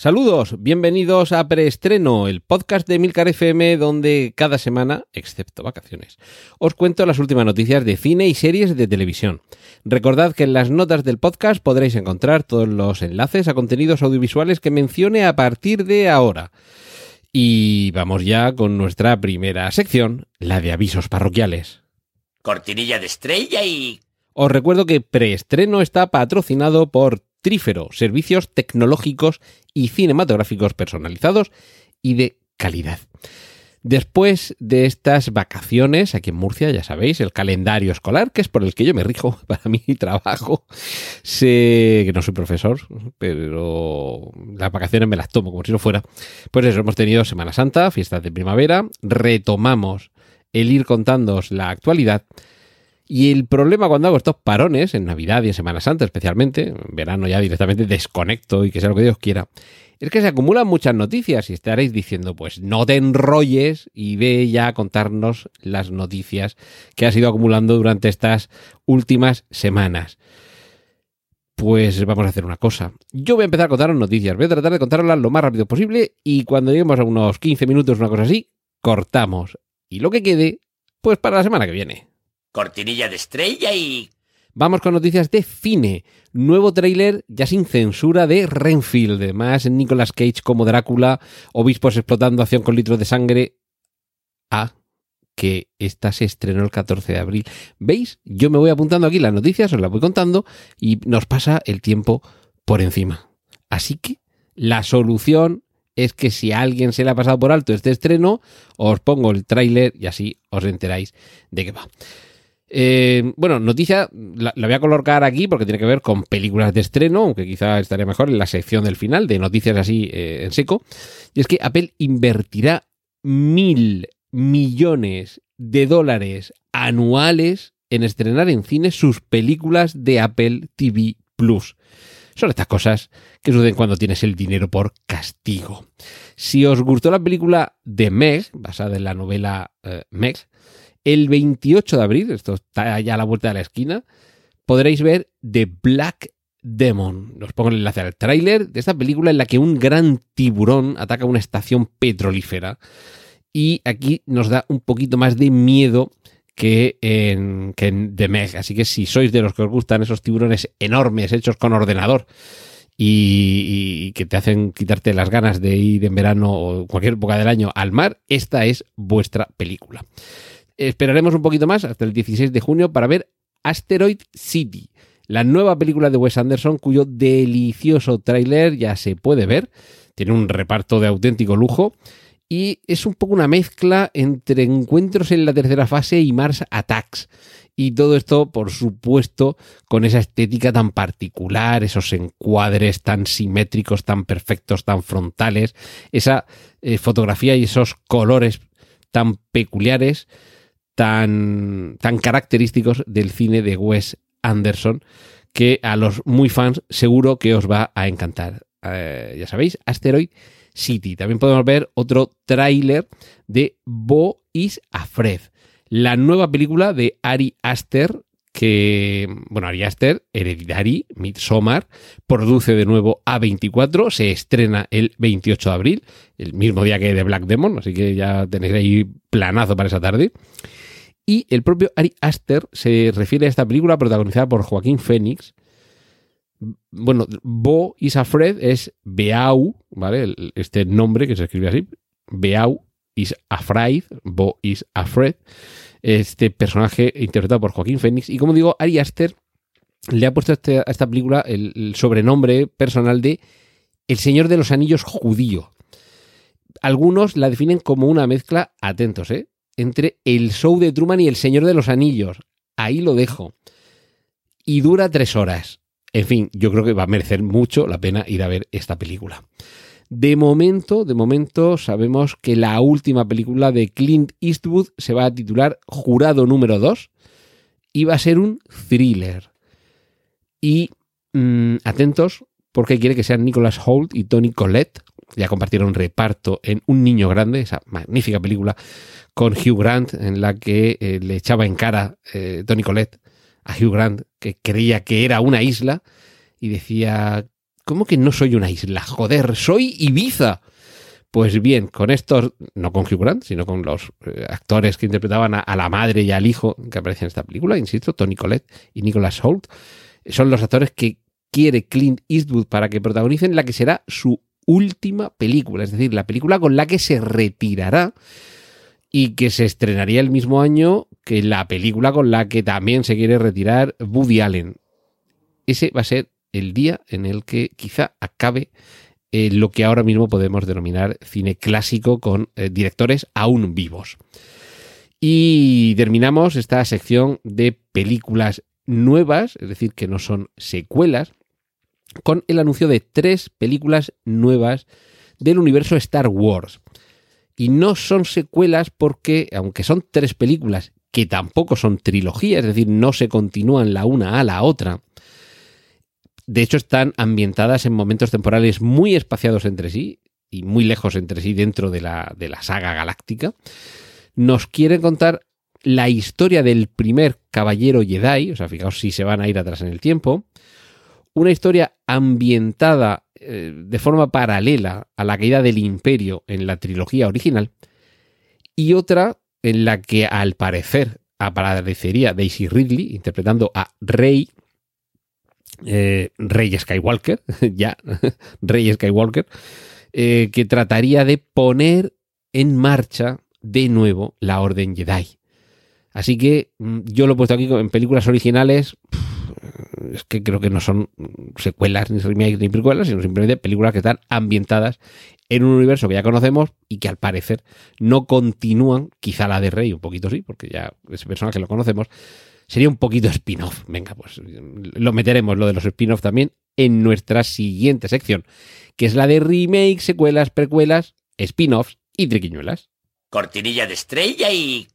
Saludos, bienvenidos a Preestreno, el podcast de Milcar FM donde cada semana, excepto vacaciones, os cuento las últimas noticias de cine y series de televisión. Recordad que en las notas del podcast podréis encontrar todos los enlaces a contenidos audiovisuales que mencione a partir de ahora. Y vamos ya con nuestra primera sección, la de avisos parroquiales. Cortinilla de estrella y... Os recuerdo que Preestreno está patrocinado por Trífero, servicios tecnológicos y cinematográficos personalizados y de calidad. Después de estas vacaciones aquí en Murcia, ya sabéis, el calendario escolar, que es por el que yo me rijo para mi trabajo, sé que no soy profesor, pero las vacaciones me las tomo como si no fuera. Pues eso, hemos tenido Semana Santa, fiestas de primavera, retomamos el ir contándoos la actualidad y el problema cuando hago estos parones, en Navidad y en Semana Santa especialmente, en verano ya directamente desconecto y que sea lo que Dios quiera, es que se acumulan muchas noticias y estaréis diciendo, pues no te enrolles y ve ya a contarnos las noticias que has ido acumulando durante estas últimas semanas. Pues vamos a hacer una cosa. Yo voy a empezar a contaros noticias, voy a tratar de contarlas lo más rápido posible y cuando lleguemos a unos 15 minutos, una cosa así, cortamos. Y lo que quede, pues para la semana que viene. Cortinilla de estrella y... Vamos con noticias de cine. Nuevo tráiler ya sin censura de Renfield. Más Nicolas Cage como Drácula, obispos explotando acción con litros de sangre. Ah, que esta se estrenó el 14 de abril. ¿Veis? Yo me voy apuntando aquí las noticias, os las voy contando y nos pasa el tiempo por encima. Así que la solución es que si a alguien se le ha pasado por alto este estreno, os pongo el tráiler y así os enteráis de qué va. Eh, bueno, noticia, la, voy a colocar aquí porque tiene que ver con películas de estreno, aunque quizá estaría mejor en la sección del final de noticias así eh, en seco. Y es que Apple invertirá mil millones de dólares anuales en estrenar en cine sus películas de Apple TV Plus. Son estas cosas que suceden cuando tienes el dinero por castigo. Si os gustó la película de Meg, basada en la novela eh, Meg, el 28 de abril, esto está ya a la vuelta de la esquina, podréis ver The Black Demon. Os pongo el enlace al tráiler de esta película en la que un gran tiburón ataca una estación petrolífera. Y aquí nos da un poquito más de miedo que en, que en The Meg. Así que si sois de los que os gustan esos tiburones enormes hechos con ordenador y, y, que te hacen quitarte las ganas de ir en verano o cualquier época del año al mar, esta es vuestra película. Esperaremos un poquito más hasta el 16 de junio para ver Asteroid City, la nueva película de Wes Anderson cuyo delicioso tráiler ya se puede ver. Tiene un reparto de auténtico lujo y es un poco una mezcla entre encuentros en la tercera fase y Mars Attacks. Y todo esto, por supuesto, con esa estética tan particular, esos encuadres tan simétricos, tan perfectos, tan frontales, esa eh, fotografía y esos colores tan peculiares tan, característicos del cine de Wes Anderson que a los muy fans seguro que os va a encantar. Eh, ya sabéis, Asteroid City. También podemos ver otro tráiler de Bo is Afraid, la nueva película de Ari Aster, que, bueno, Ari Aster, Hereditary, Midsommar, produce de nuevo A24, se estrena el 28 de abril, el mismo día que de Black Demon, así que ya tenéis ahí planazo para esa tarde. Y el propio Ari Aster se refiere a esta película protagonizada por Joaquín Phoenix. Bueno, Bo is Afraid es Beau, ¿vale? Este nombre que se escribe así. Beau is Afraid, Bo is Afraid. Este personaje interpretado por Joaquín Phoenix. Y como digo, Ari Aster le ha puesto a, este, esta película el, el sobrenombre personal de El Señor de los Anillos judío. Algunos la definen como una mezcla, atentos, ¿eh? Entre el show de Truman y el Señor de los Anillos. Ahí lo dejo. Y dura tres horas. En fin, yo creo que va a merecer mucho la pena ir a ver esta película. De momento, de momento sabemos que la última película de Clint Eastwood se va a titular Jurado número 2 iba a ser un thriller. Y mm, atentos, porque quiere que sean Nicholas Holt y Tony Collette. Ya compartieron reparto en Un Niño Grande, esa magnífica película con Hugh Grant, en la que eh, le echaba en cara eh, Tony Collette a Hugh Grant, que creía que era una isla, y decía, ¿cómo que no soy una isla? Joder, soy Ibiza. Pues bien, con estos, no con Hugh Grant, sino con los eh, actores que interpretaban a, a, la madre y al hijo que aparecen en esta película, insisto, Tony Collette y Nicholas Holt, son los actores que quiere Clint Eastwood para que protagonicen la que será su última película, es decir, la película con la que se retirará y que se estrenaría el mismo año que la película con la que también se quiere retirar Woody Allen. Ese va a ser el día en el que quizá acabe eh, lo que ahora mismo podemos denominar cine clásico con eh, directores aún vivos. Y terminamos esta sección de películas nuevas, es decir, que no son secuelas, con el anuncio de tres películas nuevas del universo Star Wars. Y no son secuelas porque, aunque son tres películas que tampoco son trilogías, es decir, no se continúan la una a la otra, de hecho están ambientadas en momentos temporales muy espaciados entre sí y muy lejos entre sí dentro de la, de la saga galáctica, nos quieren contar la historia del primer caballero Jedi, o sea, fijaos si se van a ir atrás en el tiempo, una historia ambientada eh, de forma paralela a la caída del imperio en la trilogía original, y otra en la que al parecer aparecería Daisy Ridley interpretando a Rey, eh, Rey Skywalker, ya, Rey Skywalker, eh, que trataría de poner en marcha de nuevo la Orden Jedi. Así que mm, yo lo he puesto aquí en películas originales. Es que creo que no son secuelas, ni remakes, ni precuelas, sino simplemente películas que están ambientadas en un universo que ya conocemos y que al parecer no continúan, quizá la de Rey, un poquito sí, porque ya ese personaje lo conocemos, sería un poquito spin-off. Venga, pues lo meteremos, lo de los spin-off también, en nuestra siguiente sección, que es la de remakes, secuelas, precuelas, spin-offs y triquiñuelas. Cortinilla de estrella y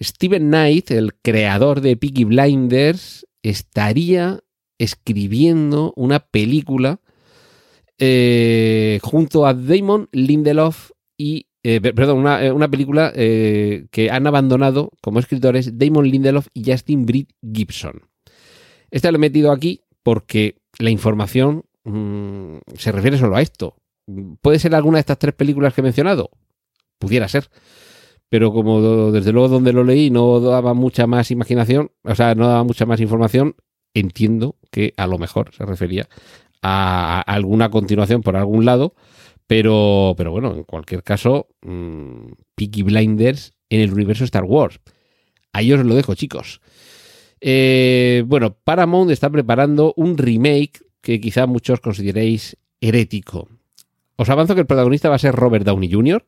Steven Knight, el creador de Peaky Blinders, estaría escribiendo una película eh, junto a Damon Lindelof y. Eh, perdón, una, una película eh, que han abandonado como escritores Damon Lindelof y Justin Britt Gibson. Este lo he metido aquí porque la información mmm, se refiere solo a esto. ¿Puede ser alguna de estas tres películas que he mencionado? Pudiera ser pero como desde luego donde lo leí no daba mucha más imaginación, o sea, no daba mucha más información, entiendo que a lo mejor se refería a alguna continuación por algún lado, pero, pero bueno, en cualquier caso, mmm, Peaky Blinders en el universo Star Wars. Ahí os lo dejo, chicos. Eh, bueno, Paramount está preparando un remake que quizá muchos consideréis herético. Os avanzo que el protagonista va a ser Robert Downey Jr.,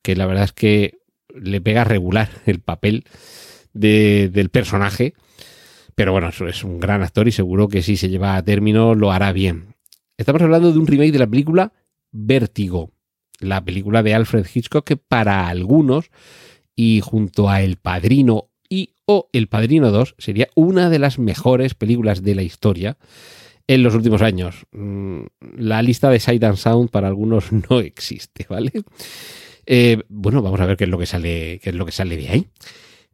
que la verdad es que le pega regular el papel de, del personaje. Pero bueno, es un gran actor y seguro que si se lleva a término lo hará bien. Estamos hablando de un remake de la película Vértigo, la película de Alfred Hitchcock que para algunos y junto a El Padrino y o El Padrino 2 sería una de las mejores películas de la historia en los últimos años. Mm, la lista de Sight and Sound para algunos no existe, ¿vale? Eh, bueno, vamos a ver qué es lo que sale, qué es lo que sale de ahí.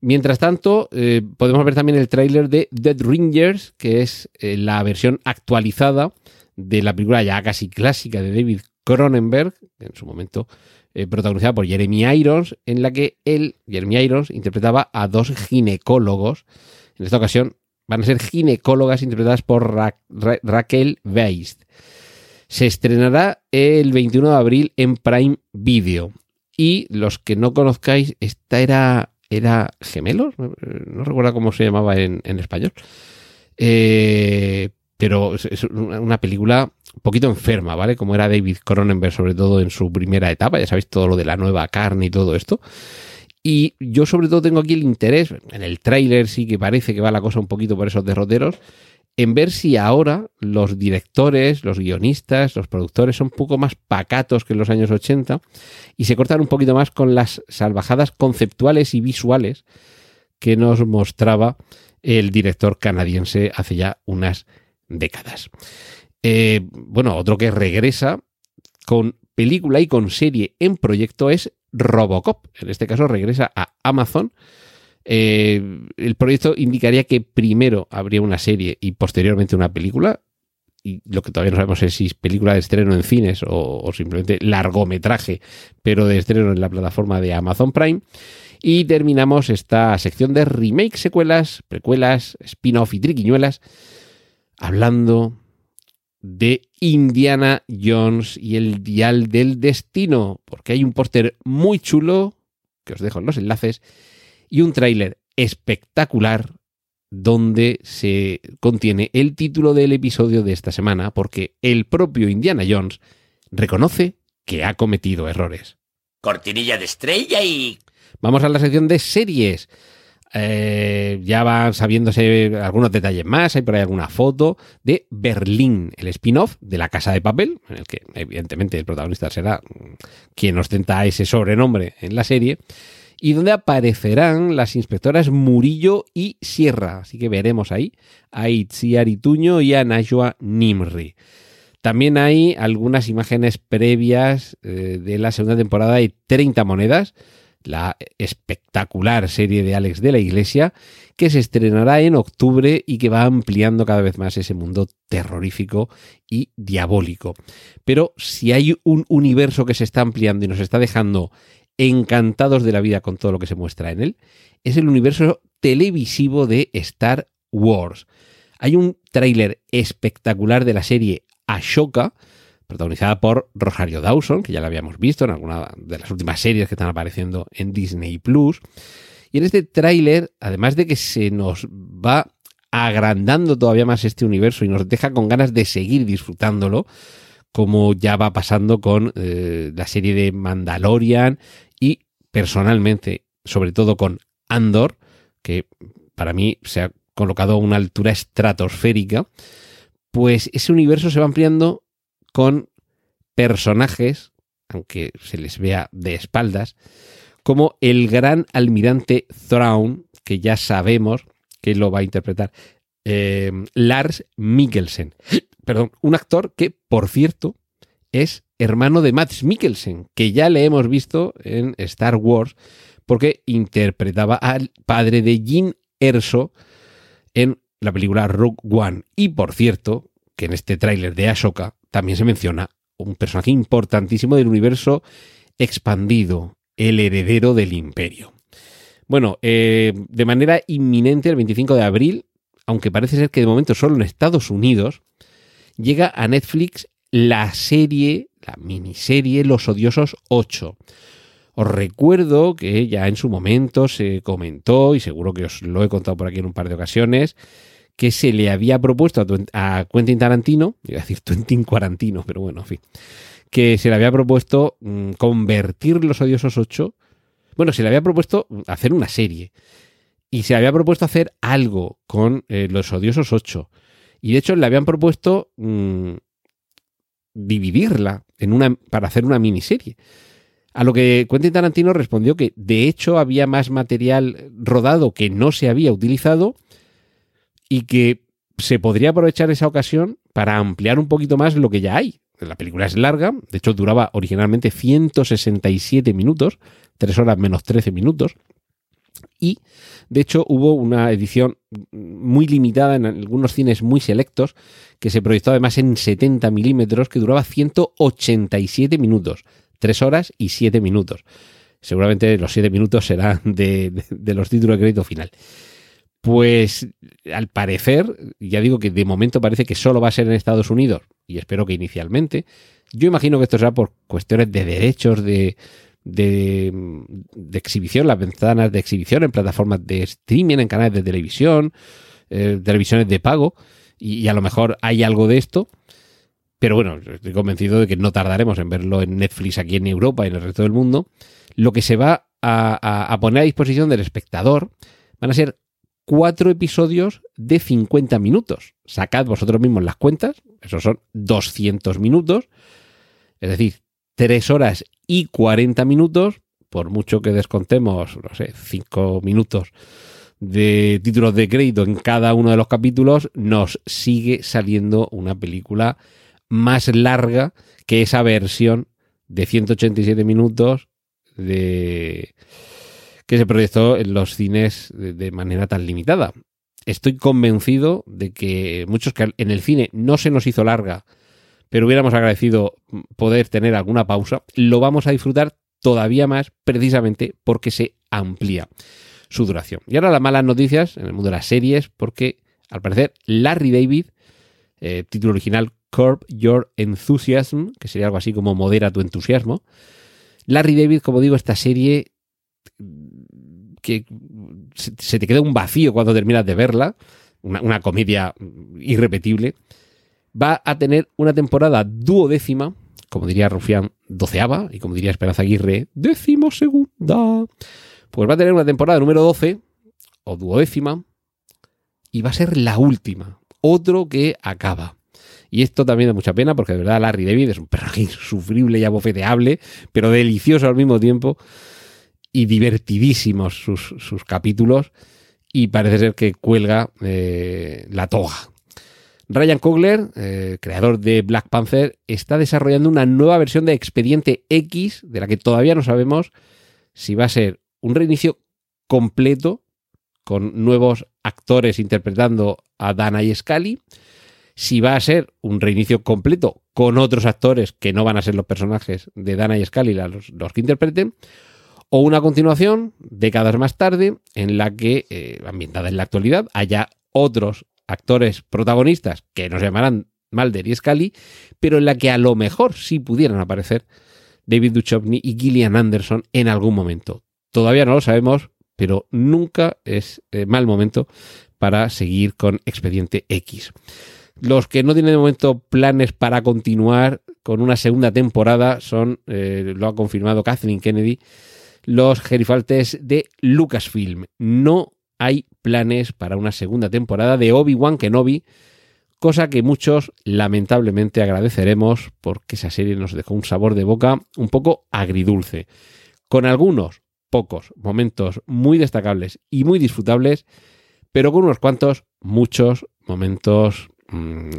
Mientras tanto, eh, podemos ver también el tráiler de Dead Ringers, que es eh, la versión actualizada de la película ya casi clásica de David Cronenberg, en su momento protagonizada por Jeremy Irons, en la que él, Jeremy Irons, interpretaba a dos ginecólogos. En esta ocasión van a ser ginecólogas interpretadas por Ra Ra Raquel Weist. Se estrenará el 21 de abril en Prime Video. Y los que no conozcáis, esta era, era Gemelos, no, recuerdo cómo se llamaba en, en español. Eh, pero es, una película un poquito enferma, ¿vale? Como era David Cronenberg, sobre todo en su primera etapa, ya sabéis todo lo de la nueva carne y todo esto. Y yo sobre todo tengo aquí el interés, en el tráiler sí que parece que va la cosa un poquito por esos derroteros, en ver si ahora los directores, los guionistas, los productores son un poco más pacatos que en los años 80 y se cortan un poquito más con las salvajadas conceptuales y visuales que nos mostraba el director canadiense hace ya unas décadas. Eh, bueno, otro que regresa con película y con serie en proyecto es Robocop. En este caso regresa a Amazon. Eh, el proyecto indicaría que primero habría una serie y posteriormente una película. Y lo que todavía no sabemos es si es película de estreno en cines o, o simplemente largometraje, pero de estreno en la plataforma de Amazon Prime. Y terminamos esta sección de remake, secuelas, precuelas, spin-off y triquiñuelas, hablando de Indiana Jones y el Dial del Destino, porque hay un póster muy chulo, que os dejo en los enlaces, y un tráiler espectacular donde se contiene el título del episodio de esta semana, porque el propio Indiana Jones reconoce que ha cometido errores. Cortinilla de estrella y... Vamos a la sección de series. Eh, ya van sabiéndose algunos detalles más, hay por ahí alguna foto de Berlín, el spin-off de La Casa de Papel, en el que evidentemente el protagonista será quien ostenta ese sobrenombre en la serie, y donde aparecerán las inspectoras Murillo y Sierra, así que veremos ahí a Itziar Ituño y a Najwa Nimri. También hay algunas imágenes previas eh, de la segunda temporada de 30 monedas, la espectacular serie de Alex de la Iglesia, que se estrenará en octubre y que va ampliando cada vez más ese mundo terrorífico y diabólico. Pero si hay un universo que se está ampliando y nos está dejando encantados de la vida con todo lo que se muestra en él, es el universo televisivo de Star Wars. Hay un tráiler espectacular de la serie Ashoka, protagonizada por Rosario Dawson, que ya la habíamos visto en alguna de las últimas series que están apareciendo en Disney Plus. Y en este tráiler, además de que se nos va agrandando todavía más este universo y nos deja con ganas de seguir disfrutándolo, como ya va pasando con eh, la serie de Mandalorian y personalmente, sobre todo con Andor, que para mí se ha colocado a una altura estratosférica, pues ese universo se va ampliando con personajes, aunque se les vea de espaldas, como el gran almirante Thrawn, que ya sabemos que lo va a interpretar eh, Lars Mikkelsen. Perdón, un actor que, por cierto, es hermano de Max Mikkelsen, que ya le hemos visto en Star Wars, porque interpretaba al padre de Jin Erso en la película Rogue One. Y por cierto, que en este tráiler de Ashoka también se menciona un personaje importantísimo del universo expandido, el heredero del imperio. Bueno, eh, de manera inminente, el 25 de abril, aunque parece ser que de momento solo en Estados Unidos, llega a Netflix la serie, la miniserie Los Odiosos 8. Os recuerdo que ya en su momento se comentó, y seguro que os lo he contado por aquí en un par de ocasiones, que se le había propuesto a, Quentin Tarantino, iba a decir Quentin Quarantino, pero bueno, en fin, que se le había propuesto mm, convertir Los Odiosos 8, bueno, se le había propuesto hacer una serie, y se le había propuesto hacer algo con eh, Los Odiosos 8, y de hecho le habían propuesto mm, dividirla en una, para hacer una miniserie. A lo que Quentin Tarantino respondió que de hecho había más material rodado que no se había utilizado y que se podría aprovechar esa ocasión para ampliar un poquito más lo que ya hay. La película es larga, de hecho duraba originalmente 167 minutos, 3 horas menos 13 minutos, y de hecho hubo una edición muy limitada en algunos cines muy selectos que se proyectó además en 70 milímetros que duraba 187 minutos, 3 horas y 7 minutos. Seguramente los 7 minutos serán de, de, de los títulos de crédito final. Pues al parecer, ya digo que de momento parece que solo va a ser en Estados Unidos, y espero que inicialmente. Yo imagino que esto será por cuestiones de derechos de, de, exhibición, las ventanas de exhibición en plataformas de streaming, en canales de televisión, eh, televisiones de pago, y, a lo mejor hay algo de esto. Pero bueno, estoy convencido de que no tardaremos en verlo en Netflix aquí en Europa y en el resto del mundo. Lo que se va a, a, poner a disposición del espectador van a ser cuatro episodios de 50 minutos. Sacad vosotros mismos las cuentas, esos son 200 minutos, es decir, 3 horas y 40 minutos, por mucho que descontemos, no sé, 5 minutos de títulos de crédito en cada uno de los capítulos, nos sigue saliendo una película más larga que esa versión de 187 minutos de que se proyectó en los cines de, manera tan limitada. Estoy convencido de que muchos que en el cine no se nos hizo larga, pero hubiéramos agradecido poder tener alguna pausa, lo vamos a disfrutar todavía más precisamente porque se amplía su duración. Y ahora las malas noticias en el mundo de las series, porque al parecer Larry David, eh, título original Curb Your Enthusiasm, que sería algo así como modera tu entusiasmo. Larry David, como digo, esta serie que se te queda un vacío cuando terminas de verla, una comedia irrepetible, va a tener una temporada duodécima, como diría Rufián, doceava, y como diría Esperanza Aguirre, décimo segunda. Pues va a tener una temporada número 12, o duodécima, y va a ser la última. Otro que acaba. Y esto también da mucha pena porque de verdad Larry David es un personaje insufrible y abofeteable, pero delicioso al mismo tiempo y divertidísimos sus, sus capítulos y parece ser que cuelga eh, la toga. Ryan Coogler, eh, creador de Black Panther, está desarrollando una nueva versión de Expediente X, de la que todavía no sabemos si va a ser un reinicio completo con nuevos actores interpretando a Dana y Scully, si va a ser un reinicio completo con otros actores que no van a ser los personajes de Dana y Scully los, que interpreten, o una continuación, décadas más tarde, en la que, eh, ambientada en la actualidad, haya otros actores protagonistas que no se llamarán Mulder y Scully, pero en la que a lo mejor sí pudieran aparecer David Duchovny y Gillian Anderson en algún momento. Todavía no lo sabemos, pero nunca es eh, mal momento para seguir con Expediente X. Los que no tienen de momento planes para continuar con una segunda temporada son, eh, lo ha confirmado Kathleen Kennedy, los gerifaltes de Lucasfilm. No hay planes para una segunda temporada de Obi-Wan Kenobi, cosa que muchos lamentablemente agradeceremos porque esa serie nos dejó un sabor de boca un poco agridulce, con algunos pocos momentos muy destacables y muy disfrutables, pero con unos cuantos, muchos momentos mmm,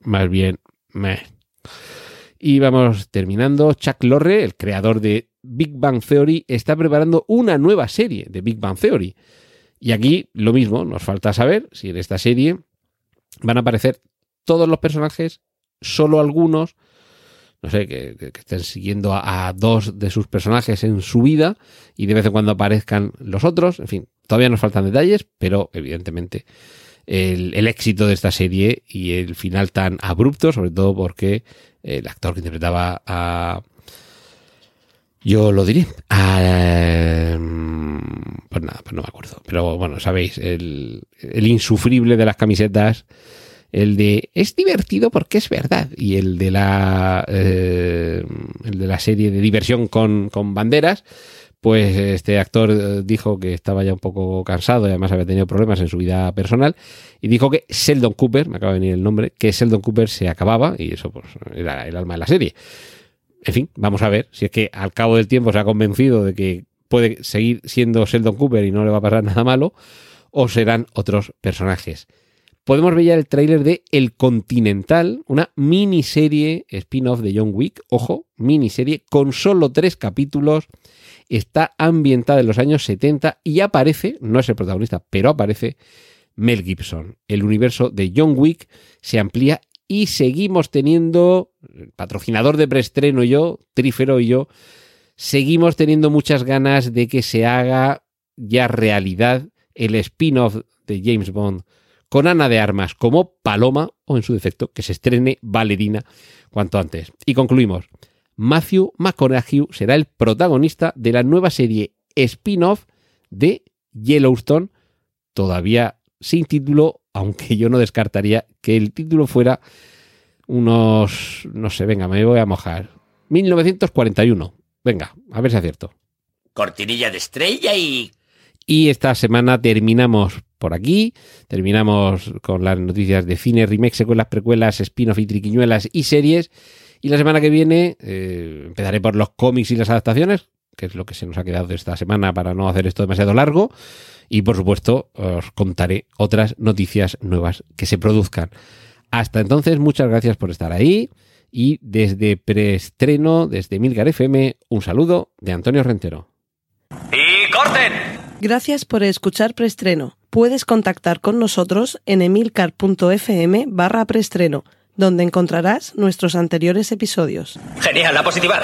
más bien meh. Y vamos terminando. Chuck Lorre, el creador de Big Bang Theory, está preparando una nueva serie de Big Bang Theory. Y aquí lo mismo, nos falta saber si en esta serie van a aparecer todos los personajes, solo algunos, no sé, que, estén siguiendo a, a, dos de sus personajes en su vida y de vez en cuando aparezcan los otros. En fin, todavía nos faltan detalles, pero evidentemente el, el éxito de esta serie y el final tan abrupto, sobre todo porque el actor que interpretaba a... Yo lo diré. A, pues nada, pues no me acuerdo. Pero bueno, sabéis, el, el, insufrible de las camisetas, el de es divertido porque es verdad. Y el de la, eh, el de la serie de diversión con, con banderas, pues este actor dijo que estaba ya un poco cansado y además había tenido problemas en su vida personal y dijo que Sheldon Cooper, me acaba de venir el nombre, que Sheldon Cooper se acababa y eso pues era el alma de la serie. En fin, vamos a ver si es que al cabo del tiempo se ha convencido de que puede seguir siendo Sheldon Cooper y no le va a pasar nada malo o serán otros personajes. Podemos ver ya el tráiler de El Continental, una miniserie spin-off de John Wick, ojo, miniserie con solo tres capítulos está ambientada en los años 70 y aparece, no es el protagonista, pero aparece Mel Gibson. El universo de John Wick se amplía y seguimos teniendo, el patrocinador de preestreno yo, Trífero y yo, seguimos teniendo muchas ganas de que se haga ya realidad el spin-off de James Bond con Ana de Armas como Paloma o en su defecto que se estrene Valerina cuanto antes. Y concluimos. Matthew McConaughey será el protagonista de la nueva serie spin-off de Yellowstone, todavía sin título, aunque yo no descartaría que el título fuera unos, no sé, venga, me voy a mojar. 1941. Venga, a ver si acierto. Cortinilla de estrella y... Y esta semana terminamos por aquí, terminamos con las noticias de cine, remake, secuelas, precuelas, spin-off y triquiñuelas y series. Y la semana que viene eh, empezaré por los cómics y las adaptaciones, que es lo que se nos ha quedado esta semana para no hacer esto demasiado largo. Y por supuesto, os contaré otras noticias nuevas que se produzcan. Hasta entonces, muchas gracias por estar ahí. Y desde preestreno, desde Milgar FM, un saludo de Antonio Rentero. ¡Y corten! Gracias por escuchar Preestreno. Puedes contactar con nosotros en emilcar.fm barra preestreno, donde encontrarás nuestros anteriores episodios. Genial, la positivar.